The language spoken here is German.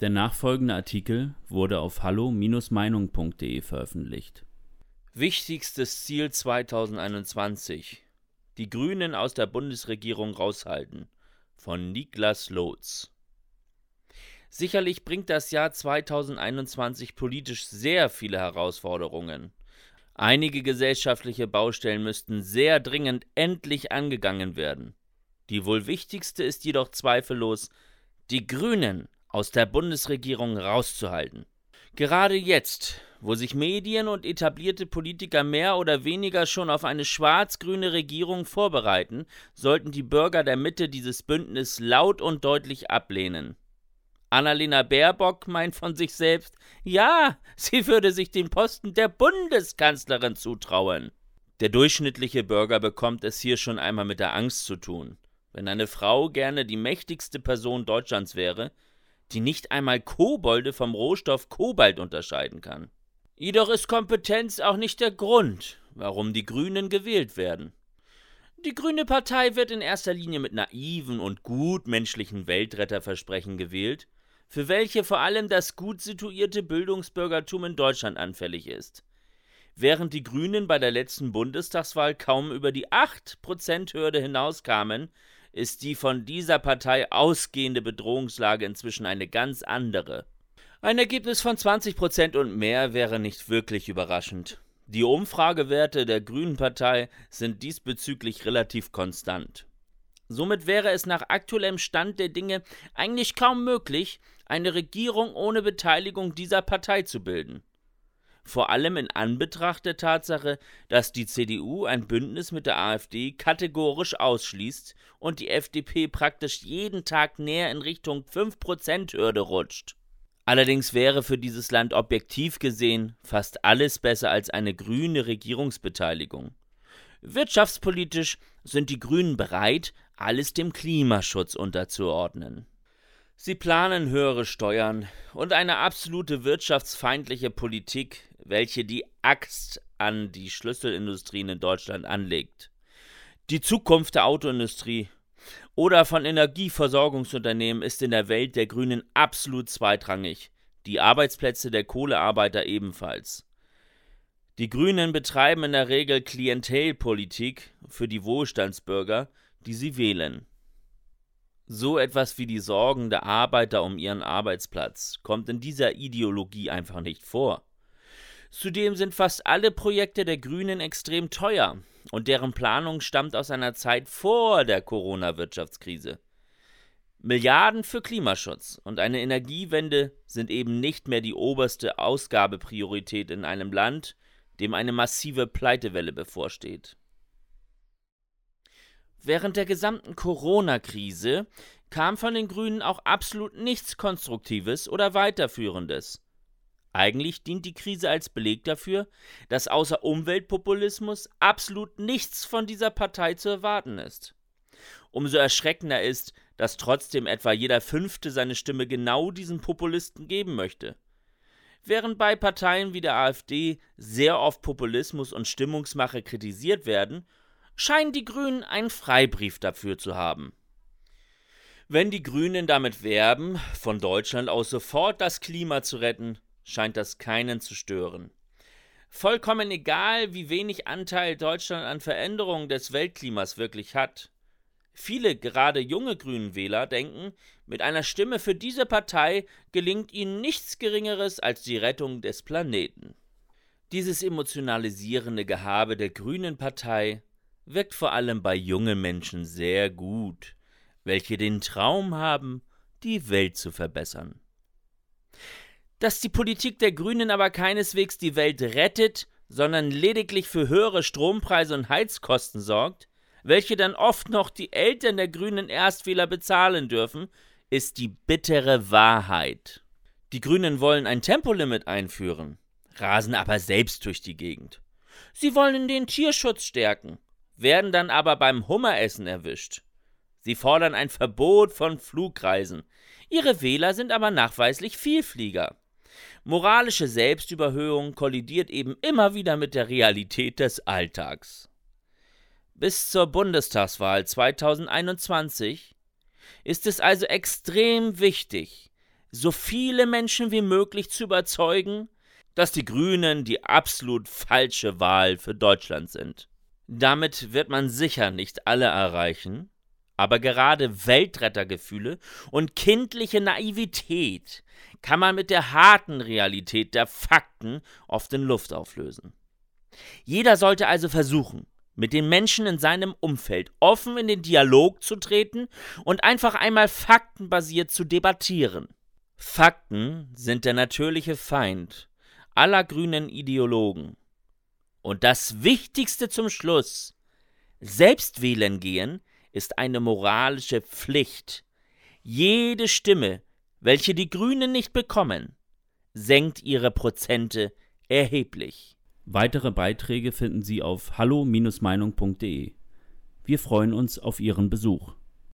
Der nachfolgende Artikel wurde auf hallo-meinung.de veröffentlicht. Wichtigstes Ziel 2021: Die Grünen aus der Bundesregierung raushalten. Von Niklas Lotz. Sicherlich bringt das Jahr 2021 politisch sehr viele Herausforderungen. Einige gesellschaftliche Baustellen müssten sehr dringend endlich angegangen werden. Die wohl wichtigste ist jedoch zweifellos, die Grünen aus der Bundesregierung rauszuhalten. Gerade jetzt, wo sich Medien und etablierte Politiker mehr oder weniger schon auf eine schwarz-grüne Regierung vorbereiten, sollten die Bürger der Mitte dieses Bündnis laut und deutlich ablehnen. Annalena Baerbock meint von sich selbst, ja, sie würde sich den Posten der Bundeskanzlerin zutrauen. Der durchschnittliche Bürger bekommt es hier schon einmal mit der Angst zu tun. Wenn eine Frau gerne die mächtigste Person Deutschlands wäre, die nicht einmal Kobolde vom Rohstoff Kobalt unterscheiden kann. Jedoch ist Kompetenz auch nicht der Grund, warum die Grünen gewählt werden. Die Grüne Partei wird in erster Linie mit naiven und gutmenschlichen Weltretterversprechen gewählt, für welche vor allem das gut situierte Bildungsbürgertum in Deutschland anfällig ist. Während die Grünen bei der letzten Bundestagswahl kaum über die 8%-Hürde hinauskamen, ist die von dieser Partei ausgehende Bedrohungslage inzwischen eine ganz andere. Ein Ergebnis von 20% und mehr wäre nicht wirklich überraschend. Die Umfragewerte der Grünen Partei sind diesbezüglich relativ konstant. Somit wäre es nach aktuellem Stand der Dinge eigentlich kaum möglich, eine Regierung ohne Beteiligung dieser Partei zu bilden. Vor allem in Anbetracht der Tatsache, dass die CDU ein Bündnis mit der AfD kategorisch ausschließt und die FDP praktisch jeden Tag näher in Richtung 5%-Hürde rutscht. Allerdings wäre für dieses Land objektiv gesehen fast alles besser als eine grüne Regierungsbeteiligung. Wirtschaftspolitisch sind die Grünen bereit, alles dem Klimaschutz unterzuordnen. Sie planen höhere Steuern und eine absolute wirtschaftsfeindliche Politik, welche die Axt an die Schlüsselindustrien in Deutschland anlegt. Die Zukunft der Autoindustrie oder von Energieversorgungsunternehmen ist in der Welt der Grünen absolut zweitrangig, die Arbeitsplätze der Kohlearbeiter ebenfalls. Die Grünen betreiben in der Regel Klientelpolitik für die Wohlstandsbürger, die sie wählen. So etwas wie die Sorgen der Arbeiter um ihren Arbeitsplatz kommt in dieser Ideologie einfach nicht vor. Zudem sind fast alle Projekte der Grünen extrem teuer und deren Planung stammt aus einer Zeit vor der Corona-Wirtschaftskrise. Milliarden für Klimaschutz und eine Energiewende sind eben nicht mehr die oberste Ausgabepriorität in einem Land, dem eine massive Pleitewelle bevorsteht. Während der gesamten Corona-Krise kam von den Grünen auch absolut nichts Konstruktives oder Weiterführendes. Eigentlich dient die Krise als Beleg dafür, dass außer Umweltpopulismus absolut nichts von dieser Partei zu erwarten ist. Umso erschreckender ist, dass trotzdem etwa jeder Fünfte seine Stimme genau diesen Populisten geben möchte. Während bei Parteien wie der AfD sehr oft Populismus und Stimmungsmache kritisiert werden, scheinen die Grünen einen Freibrief dafür zu haben. Wenn die Grünen damit werben, von Deutschland aus sofort das Klima zu retten, scheint das keinen zu stören. Vollkommen egal, wie wenig Anteil Deutschland an Veränderungen des Weltklimas wirklich hat. Viele, gerade junge Grünenwähler, denken, mit einer Stimme für diese Partei gelingt ihnen nichts Geringeres als die Rettung des Planeten. Dieses emotionalisierende Gehabe der Grünen Partei wirkt vor allem bei jungen Menschen sehr gut, welche den Traum haben, die Welt zu verbessern. Dass die Politik der Grünen aber keineswegs die Welt rettet, sondern lediglich für höhere Strompreise und Heizkosten sorgt, welche dann oft noch die Eltern der grünen Erstwähler bezahlen dürfen, ist die bittere Wahrheit. Die Grünen wollen ein Tempolimit einführen, rasen aber selbst durch die Gegend. Sie wollen den Tierschutz stärken, werden dann aber beim Hummeressen erwischt. Sie fordern ein Verbot von Flugreisen. Ihre Wähler sind aber nachweislich Vielflieger. Moralische Selbstüberhöhung kollidiert eben immer wieder mit der Realität des Alltags. Bis zur Bundestagswahl 2021 ist es also extrem wichtig, so viele Menschen wie möglich zu überzeugen, dass die Grünen die absolut falsche Wahl für Deutschland sind. Damit wird man sicher nicht alle erreichen, aber gerade Weltrettergefühle und kindliche Naivität kann man mit der harten Realität der Fakten oft in Luft auflösen. Jeder sollte also versuchen, mit den Menschen in seinem Umfeld offen in den Dialog zu treten und einfach einmal faktenbasiert zu debattieren. Fakten sind der natürliche Feind aller grünen Ideologen. Und das Wichtigste zum Schluss, selbst wählen gehen ist eine moralische Pflicht. Jede Stimme, welche die Grünen nicht bekommen, senkt ihre Prozente erheblich. Weitere Beiträge finden Sie auf hallo-meinung.de. Wir freuen uns auf Ihren Besuch.